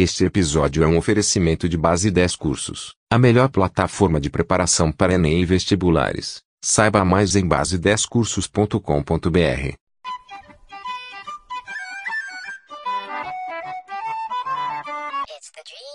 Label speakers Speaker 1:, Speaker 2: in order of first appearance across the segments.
Speaker 1: Este episódio é um oferecimento de Base 10 Cursos, a melhor plataforma de preparação para Enem e vestibulares. Saiba mais em base10cursos.com.br.
Speaker 2: It's the dream.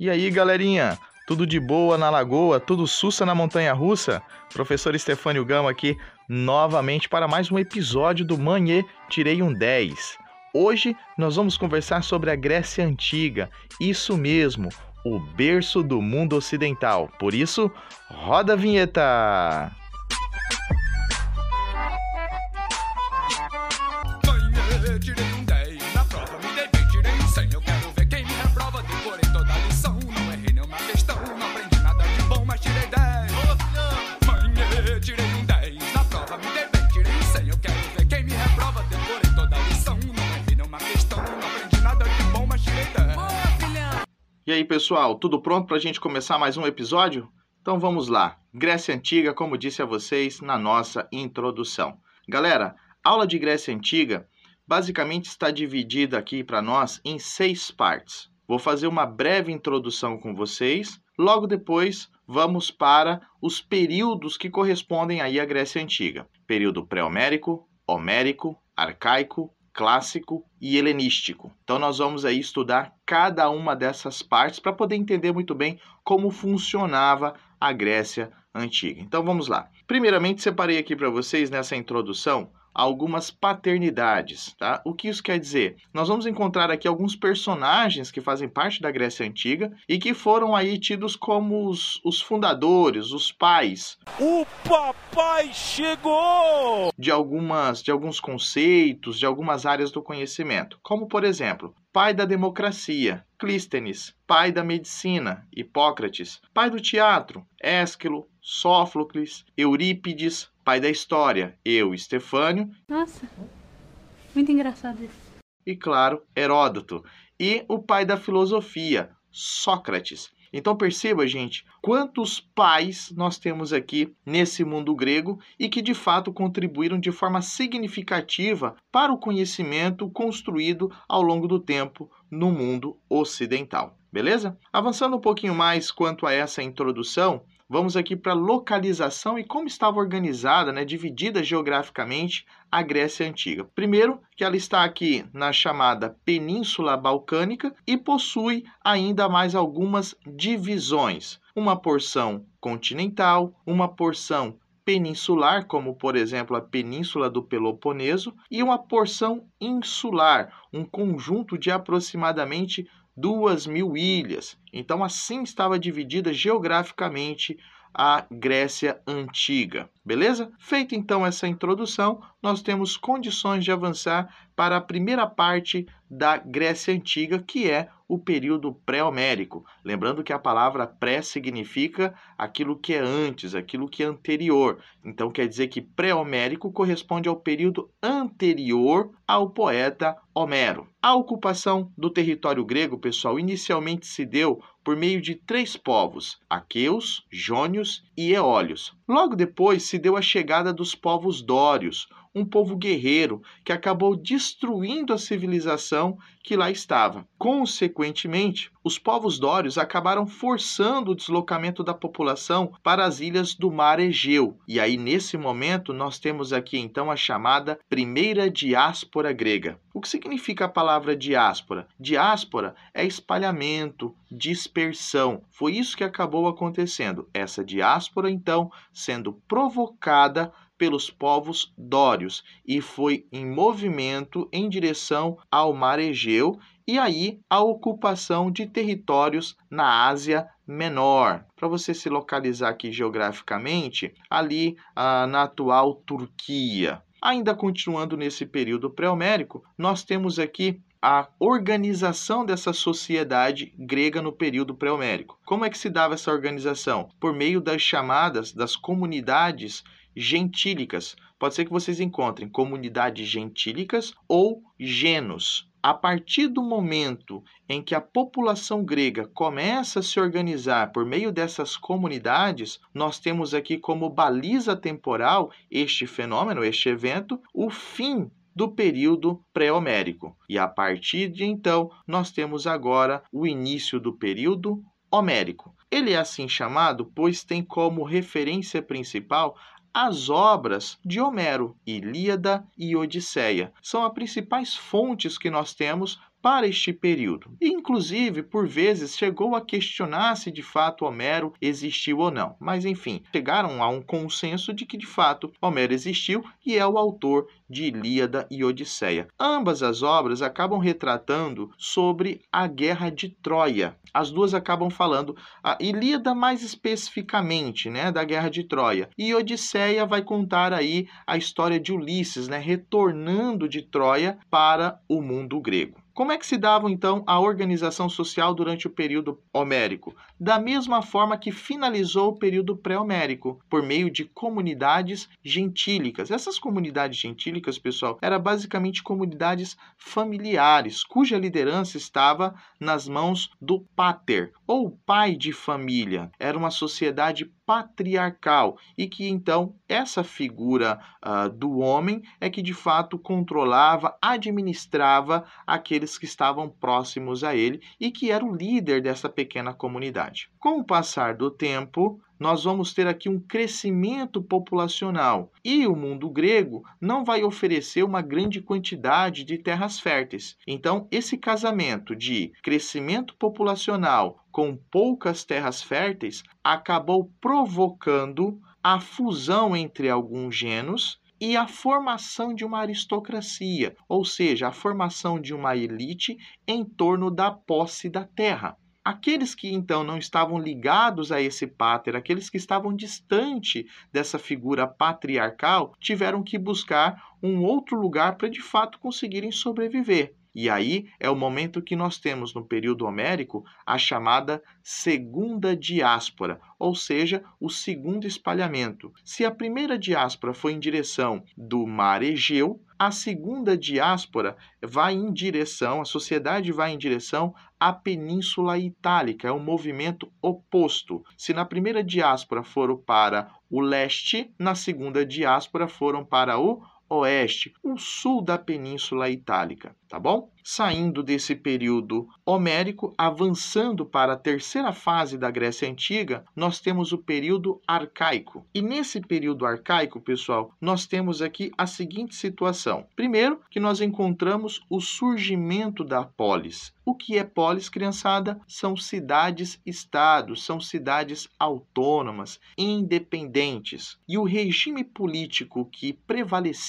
Speaker 3: E aí, galerinha? Tudo de boa na lagoa? Tudo sussa na montanha russa? Professor Estefânio Gama aqui novamente para mais um episódio do Manhê Tirei um 10. Hoje nós vamos conversar sobre a Grécia Antiga, isso mesmo, o berço do mundo ocidental. Por isso, roda a vinheta! Aí, pessoal, tudo pronto para a gente começar mais um episódio? Então vamos lá. Grécia Antiga, como disse a vocês na nossa introdução. Galera, aula de Grécia Antiga basicamente está dividida aqui para nós em seis partes. Vou fazer uma breve introdução com vocês. Logo depois, vamos para os períodos que correspondem aí à Grécia Antiga: período pré-homérico, homérico, arcaico, clássico e helenístico. Então nós vamos aí estudar cada uma dessas partes para poder entender muito bem como funcionava a Grécia antiga. Então vamos lá. Primeiramente separei aqui para vocês nessa introdução algumas paternidades, tá? O que isso quer dizer? Nós vamos encontrar aqui alguns personagens que fazem parte da Grécia antiga e que foram aí tidos como os, os fundadores, os pais
Speaker 4: O papai chegou!
Speaker 3: de algumas de alguns conceitos, de algumas áreas do conhecimento, como por exemplo, pai da democracia, Clístenes, pai da medicina, Hipócrates, pai do teatro, Ésquilo, Sófocles, Eurípides, pai da história, eu, Estefânio,
Speaker 5: Nossa, muito engraçado isso.
Speaker 3: e claro, Heródoto, e o pai da filosofia, Sócrates. Então perceba, gente, quantos pais nós temos aqui nesse mundo grego e que de fato contribuíram de forma significativa para o conhecimento construído ao longo do tempo no mundo ocidental. Beleza? Avançando um pouquinho mais quanto a essa introdução, vamos aqui para a localização e como estava organizada, né, dividida geograficamente a Grécia Antiga. Primeiro, que ela está aqui na chamada Península Balcânica e possui ainda mais algumas divisões. Uma porção continental, uma porção peninsular, como por exemplo a Península do Peloponeso, e uma porção insular, um conjunto de aproximadamente duas mil ilhas. Então, assim estava dividida geograficamente a Grécia Antiga. Beleza? Feita então essa introdução, nós temos condições de avançar para a primeira parte da Grécia Antiga, que é o período pré-homérico. Lembrando que a palavra pré significa aquilo que é antes, aquilo que é anterior. Então quer dizer que pré-homérico corresponde ao período anterior ao poeta Homero. A ocupação do território grego, pessoal, inicialmente se deu por meio de três povos: aqueus, jônios e eólios. Logo depois se deu a chegada dos povos dórios, um povo guerreiro que acabou destruindo a civilização que lá estava. Consequentemente, os povos dórios acabaram forçando o deslocamento da população para as ilhas do Mar Egeu. E aí, nesse momento, nós temos aqui então a chamada primeira diáspora grega. O que significa a palavra diáspora? Diáspora é espalhamento, dispersão. Foi isso que acabou acontecendo. Essa diáspora, então, sendo provocada pelos povos dórios e foi em movimento em direção ao Mar Egeu e aí a ocupação de territórios na Ásia Menor. Para você se localizar aqui geograficamente, ali ah, na atual Turquia. Ainda continuando nesse período pré-homérico, nós temos aqui a organização dessa sociedade grega no período pré-homérico. Como é que se dava essa organização? Por meio das chamadas das comunidades gentílicas. Pode ser que vocês encontrem comunidades gentílicas ou genos. a partir do momento em que a população grega começa a se organizar por meio dessas comunidades, nós temos aqui como baliza temporal este fenômeno, este evento, o fim do período pré-homérico. E a partir de então, nós temos agora o início do período homérico. Ele é assim chamado pois tem como referência principal as obras de Homero, Ilíada e Odisseia. São as principais fontes que nós temos para este período. E, inclusive, por vezes, chegou a questionar se de fato Homero existiu ou não. Mas, enfim, chegaram a um consenso de que de fato Homero existiu e é o autor de Ilíada e Odisseia. Ambas as obras acabam retratando sobre a guerra de Troia. As duas acabam falando a Ilíada mais especificamente, né, da guerra de Troia, e Odisseia vai contar aí a história de Ulisses, né, retornando de Troia para o mundo grego. Como é que se dava então a organização social durante o período homérico? Da mesma forma que finalizou o período pré-homérico, por meio de comunidades gentílicas. Essas comunidades gentílicas, pessoal, eram basicamente comunidades familiares, cuja liderança estava nas mãos do pater, ou pai de família. Era uma sociedade patriarcal e que então essa figura uh, do homem é que de fato controlava, administrava aqueles que estavam próximos a ele e que era o líder dessa pequena comunidade. Com o passar do tempo, nós vamos ter aqui um crescimento populacional e o mundo grego não vai oferecer uma grande quantidade de terras férteis. Então, esse casamento de crescimento populacional com poucas terras férteis acabou provocando a fusão entre alguns genos e a formação de uma aristocracia, ou seja, a formação de uma elite em torno da posse da terra. Aqueles que então não estavam ligados a esse pater, aqueles que estavam distante dessa figura patriarcal, tiveram que buscar um outro lugar para de fato conseguirem sobreviver. E aí é o momento que nós temos no período homérico a chamada segunda diáspora, ou seja, o segundo espalhamento. Se a primeira diáspora foi em direção do mar Egeu, a segunda diáspora vai em direção, a sociedade vai em direção à Península Itálica, é um movimento oposto. Se na primeira diáspora foram para o leste, na segunda diáspora foram para o oeste, o sul da Península Itálica, tá bom? Saindo desse período homérico, avançando para a terceira fase da Grécia Antiga, nós temos o período arcaico. E nesse período arcaico, pessoal, nós temos aqui a seguinte situação. Primeiro, que nós encontramos o surgimento da polis. O que é polis, criançada? São cidades-estados, são cidades autônomas, independentes. E o regime político que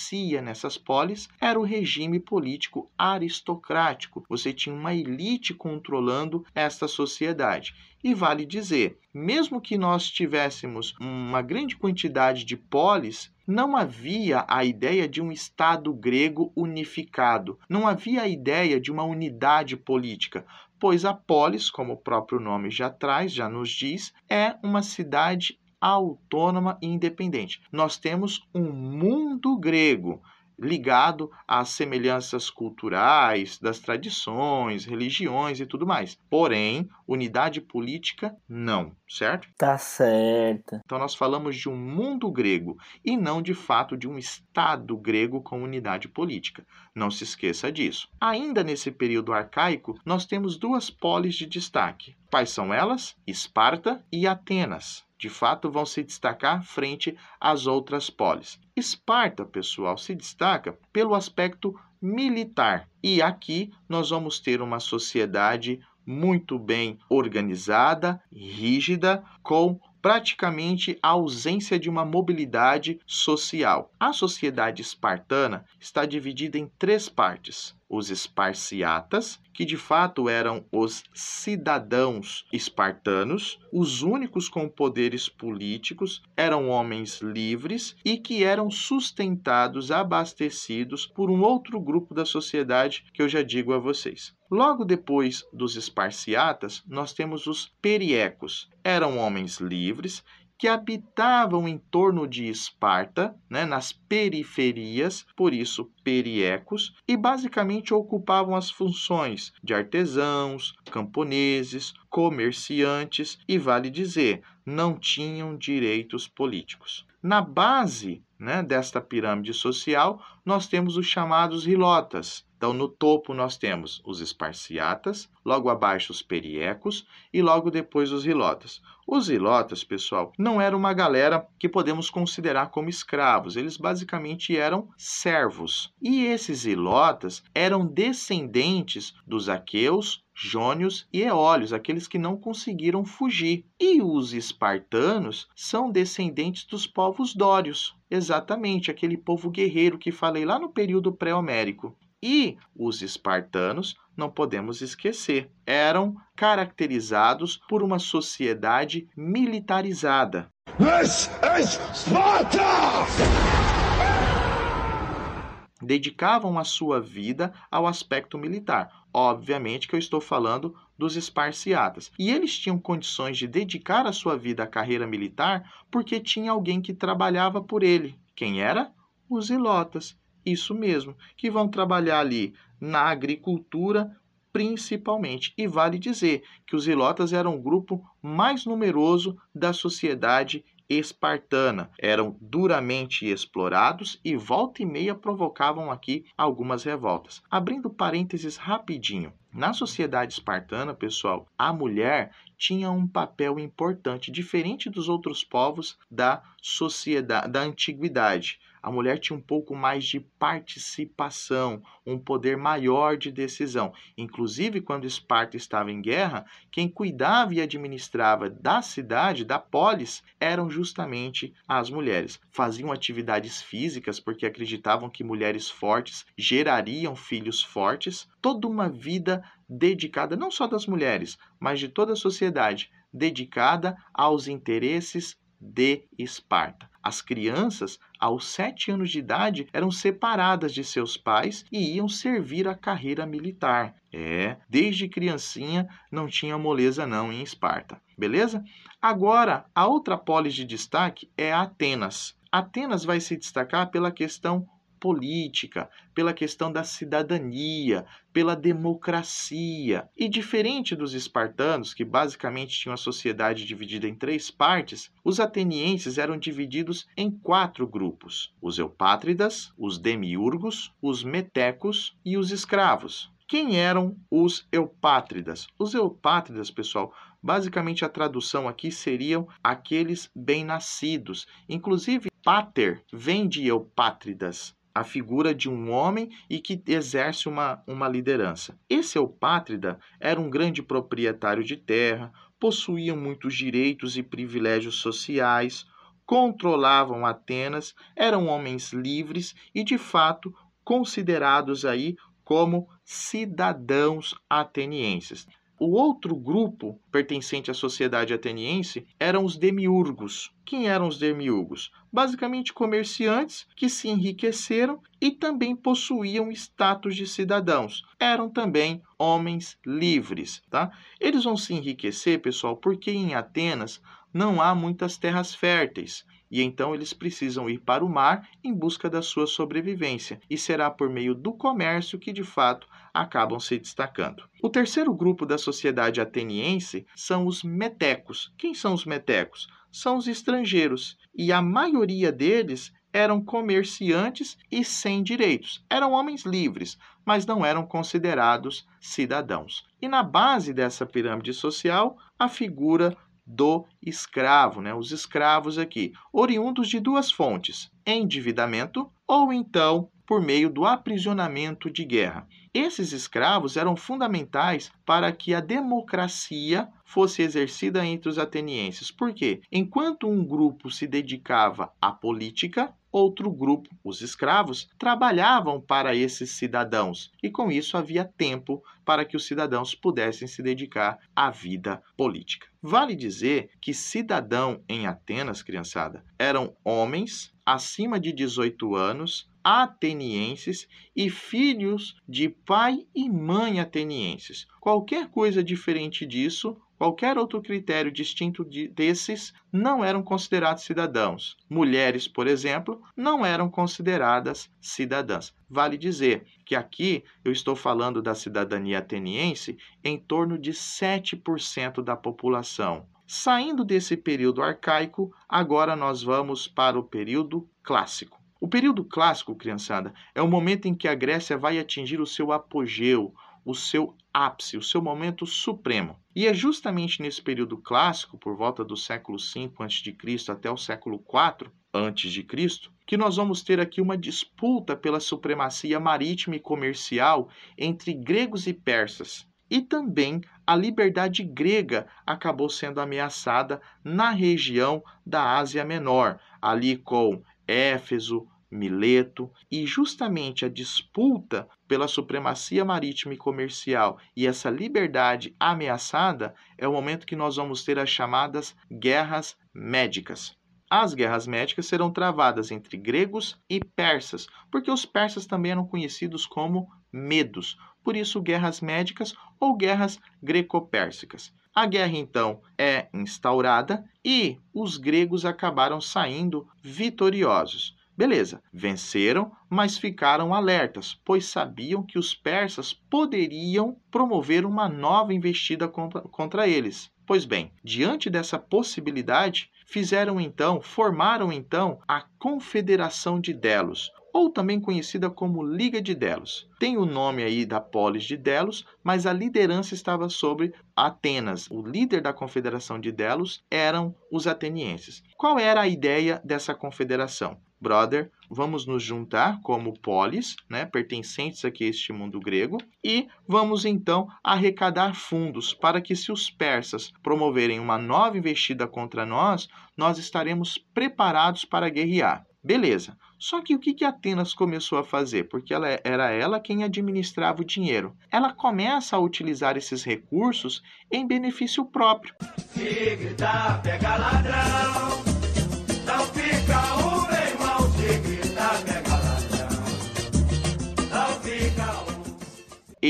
Speaker 3: prevalecia nessas polis era o regime político aristocrático. Você tinha uma elite controlando esta sociedade. E vale dizer, mesmo que nós tivéssemos uma grande quantidade de polis, não havia a ideia de um Estado grego unificado, não havia a ideia de uma unidade política, pois a polis, como o próprio nome já traz, já nos diz, é uma cidade autônoma e independente. Nós temos um mundo grego ligado às semelhanças culturais, das tradições, religiões e tudo mais. Porém, unidade política, não, certo?
Speaker 6: Tá certo.
Speaker 3: Então, nós falamos de um mundo grego e não de fato de um Estado grego com unidade política. Não se esqueça disso. Ainda nesse período arcaico, nós temos duas polis de destaque. Quais são elas? Esparta e Atenas de fato vão se destacar frente às outras polis. Esparta, pessoal, se destaca pelo aspecto militar. E aqui nós vamos ter uma sociedade muito bem organizada, rígida, com praticamente a ausência de uma mobilidade social. A sociedade espartana está dividida em três partes: os esparciatas, que de fato eram os cidadãos espartanos, os únicos com poderes políticos, eram homens livres e que eram sustentados, abastecidos por um outro grupo da sociedade que eu já digo a vocês. Logo depois dos esparciatas, nós temos os periecos. Eram homens livres que habitavam em torno de Esparta, né, nas periferias, por isso periecos, e basicamente ocupavam as funções de artesãos, camponeses, comerciantes e, vale dizer, não tinham direitos políticos. Na base né, desta pirâmide social, nós temos os chamados hilotas. Então, no topo nós temos os esparciatas, logo abaixo os periecos e logo depois os hilotas. Os hilotas, pessoal, não era uma galera que podemos considerar como escravos, eles basicamente eram servos. E esses hilotas eram descendentes dos aqueus, jônios e eólios, aqueles que não conseguiram fugir. E os espartanos são descendentes dos povos dórios, exatamente aquele povo guerreiro que falei lá no período pré-homérico. E os espartanos, não podemos esquecer, eram caracterizados por uma sociedade militarizada.
Speaker 6: This is Sparta!
Speaker 3: Dedicavam a sua vida ao aspecto militar. Obviamente que eu estou falando dos esparciatas. E eles tinham condições de dedicar a sua vida à carreira militar porque tinha alguém que trabalhava por ele. Quem era? Os ilotas. Isso mesmo, que vão trabalhar ali na agricultura principalmente. E vale dizer que os ilotas eram o grupo mais numeroso da sociedade espartana. Eram duramente explorados e volta e meia provocavam aqui algumas revoltas. Abrindo parênteses rapidinho. Na sociedade espartana, pessoal, a mulher tinha um papel importante, diferente dos outros povos da sociedade da antiguidade a mulher tinha um pouco mais de participação, um poder maior de decisão. Inclusive, quando Esparta estava em guerra, quem cuidava e administrava da cidade, da polis, eram justamente as mulheres. Faziam atividades físicas porque acreditavam que mulheres fortes gerariam filhos fortes. Toda uma vida dedicada, não só das mulheres, mas de toda a sociedade, dedicada aos interesses de Esparta. As crianças, aos sete anos de idade, eram separadas de seus pais e iam servir a carreira militar. É, desde criancinha não tinha moleza não em Esparta. Beleza? Agora, a outra polis de destaque é Atenas. Atenas vai se destacar pela questão política, pela questão da cidadania, pela democracia. E diferente dos espartanos, que basicamente tinham a sociedade dividida em três partes, os atenienses eram divididos em quatro grupos: os eupátridas, os demiurgos, os metecos e os escravos. Quem eram os eupátridas? Os eupátridas, pessoal, basicamente a tradução aqui seriam aqueles bem-nascidos. Inclusive, pater vem de eupátridas, a figura de um homem e que exerce uma, uma liderança. Esse eupátrida era um grande proprietário de terra, possuía muitos direitos e privilégios sociais, controlavam Atenas, eram homens livres e, de fato, considerados aí como cidadãos atenienses. O outro grupo pertencente à sociedade ateniense eram os demiurgos. Quem eram os demiurgos? Basicamente comerciantes que se enriqueceram e também possuíam status de cidadãos. Eram também homens livres, tá? Eles vão se enriquecer, pessoal, porque em Atenas não há muitas terras férteis e então eles precisam ir para o mar em busca da sua sobrevivência, e será por meio do comércio que de fato acabam se destacando. O terceiro grupo da sociedade ateniense são os metecos. Quem são os metecos? São os estrangeiros, e a maioria deles eram comerciantes e sem direitos. Eram homens livres, mas não eram considerados cidadãos. E na base dessa pirâmide social, a figura do escravo, né? Os escravos aqui, oriundos de duas fontes: endividamento ou então por meio do aprisionamento de guerra. Esses escravos eram fundamentais para que a democracia fosse exercida entre os atenienses. Por quê? Enquanto um grupo se dedicava à política, outro grupo, os escravos, trabalhavam para esses cidadãos e com isso havia tempo para que os cidadãos pudessem se dedicar à vida política. Vale dizer que cidadão em Atenas, criançada, eram homens acima de 18 anos atenienses e filhos de pai e mãe atenienses. Qualquer coisa diferente disso, qualquer outro critério distinto de, desses, não eram considerados cidadãos. Mulheres, por exemplo, não eram consideradas cidadãs. Vale dizer que aqui eu estou falando da cidadania ateniense em torno de 7% da população. Saindo desse período arcaico, agora nós vamos para o período clássico. O período clássico, criançada, é o momento em que a Grécia vai atingir o seu apogeu, o seu ápice, o seu momento supremo. E é justamente nesse período clássico, por volta do século V a.C. até o século IV a.C., que nós vamos ter aqui uma disputa pela supremacia marítima e comercial entre gregos e persas. E também a liberdade grega acabou sendo ameaçada na região da Ásia Menor, ali com Éfeso, Mileto, e justamente a disputa pela supremacia marítima e comercial e essa liberdade ameaçada é o momento que nós vamos ter as chamadas guerras médicas. As guerras médicas serão travadas entre gregos e persas, porque os persas também eram conhecidos como medos, por isso guerras médicas ou guerras greco-pérsicas. A guerra então é instaurada e os gregos acabaram saindo vitoriosos. Beleza, venceram, mas ficaram alertas, pois sabiam que os persas poderiam promover uma nova investida contra, contra eles. Pois bem, diante dessa possibilidade, fizeram então, formaram então a Confederação de Delos, ou também conhecida como Liga de Delos. Tem o nome aí da polis de Delos, mas a liderança estava sobre Atenas. O líder da Confederação de Delos eram os atenienses. Qual era a ideia dessa confederação? Brother, vamos nos juntar como polis, né, pertencentes aqui a este mundo grego, e vamos então arrecadar fundos para que, se os persas promoverem uma nova investida contra nós, nós estaremos preparados para guerrear. Beleza. Só que o que, que Atenas começou a fazer? Porque ela, era ela quem administrava o dinheiro. Ela começa a utilizar esses recursos em benefício próprio.
Speaker 7: Se gritar, pega ladrão.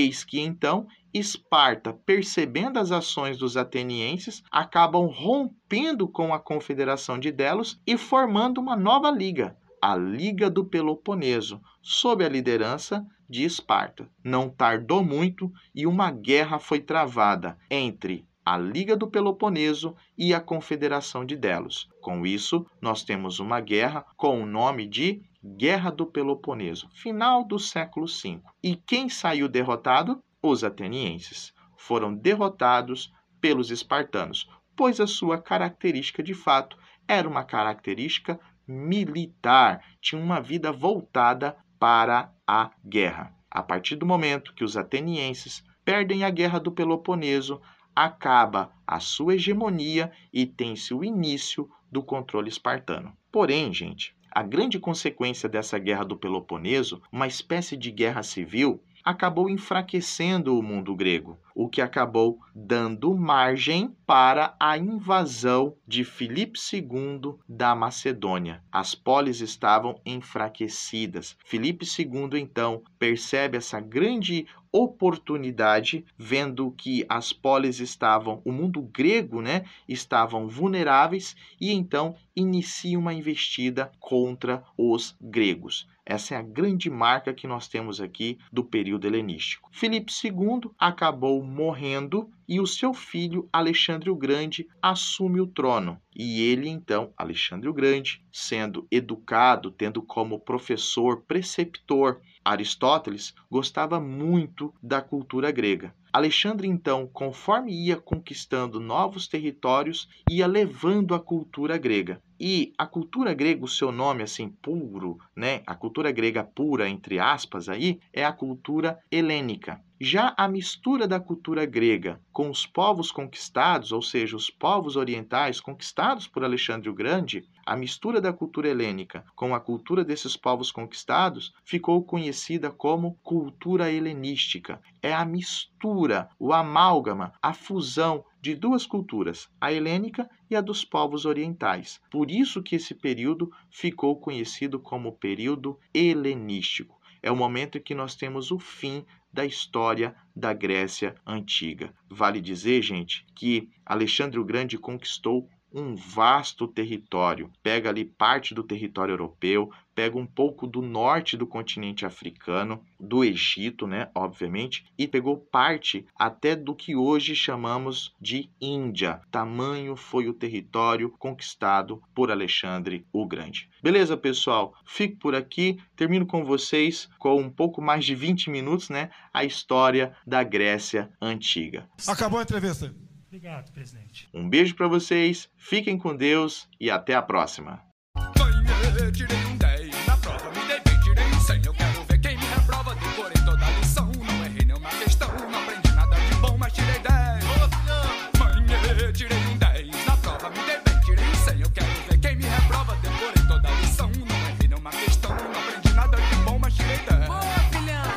Speaker 3: Eis que então Esparta, percebendo as ações dos atenienses, acabam rompendo com a confederação de Delos e formando uma nova liga, a Liga do Peloponeso, sob a liderança de Esparta. Não tardou muito e uma guerra foi travada entre a Liga do Peloponeso e a Confederação de Delos. Com isso, nós temos uma guerra com o nome de Guerra do Peloponeso, final do século V. E quem saiu derrotado? Os atenienses. Foram derrotados pelos espartanos, pois a sua característica de fato era uma característica militar, tinha uma vida voltada para a guerra. A partir do momento que os atenienses perdem a guerra do Peloponeso, acaba a sua hegemonia e tem-se o início do controle espartano. Porém, gente, a grande consequência dessa guerra do Peloponeso, uma espécie de guerra civil, acabou enfraquecendo o mundo grego, o que acabou dando margem para a invasão de Filipe II da Macedônia. As polis estavam enfraquecidas. Filipe II então percebe essa grande oportunidade, vendo que as polis estavam, o mundo grego, né, estavam vulneráveis e então inicia uma investida contra os gregos. Essa é a grande marca que nós temos aqui do período helenístico. Filipe II acabou morrendo e o seu filho Alexandre o Grande assume o trono. E ele então, Alexandre o Grande, sendo educado, tendo como professor, preceptor Aristóteles, gostava muito da cultura grega. Alexandre, então, conforme ia conquistando novos territórios, ia levando a cultura grega. E a cultura grega, o seu nome assim puro, né? A cultura grega pura entre aspas aí é a cultura helênica. Já a mistura da cultura grega com os povos conquistados, ou seja, os povos orientais conquistados por Alexandre o Grande, a mistura da cultura helênica com a cultura desses povos conquistados ficou conhecida como cultura helenística. É a mistura, o amálgama, a fusão de duas culturas, a helênica e a dos povos orientais. Por isso que esse período ficou conhecido como período helenístico. É o momento em que nós temos o fim da história da Grécia antiga. Vale dizer, gente, que Alexandre o Grande conquistou um vasto território. Pega ali parte do território europeu, pega um pouco do norte do continente africano, do Egito, né, obviamente, e pegou parte até do que hoje chamamos de Índia. Tamanho foi o território conquistado por Alexandre o Grande. Beleza, pessoal? Fico por aqui, termino com vocês com um pouco mais de 20 minutos, né, a história da Grécia antiga.
Speaker 8: Acabou a entrevista.
Speaker 4: Obrigado, presidente.
Speaker 3: Um beijo para vocês, fiquem com Deus e até a próxima.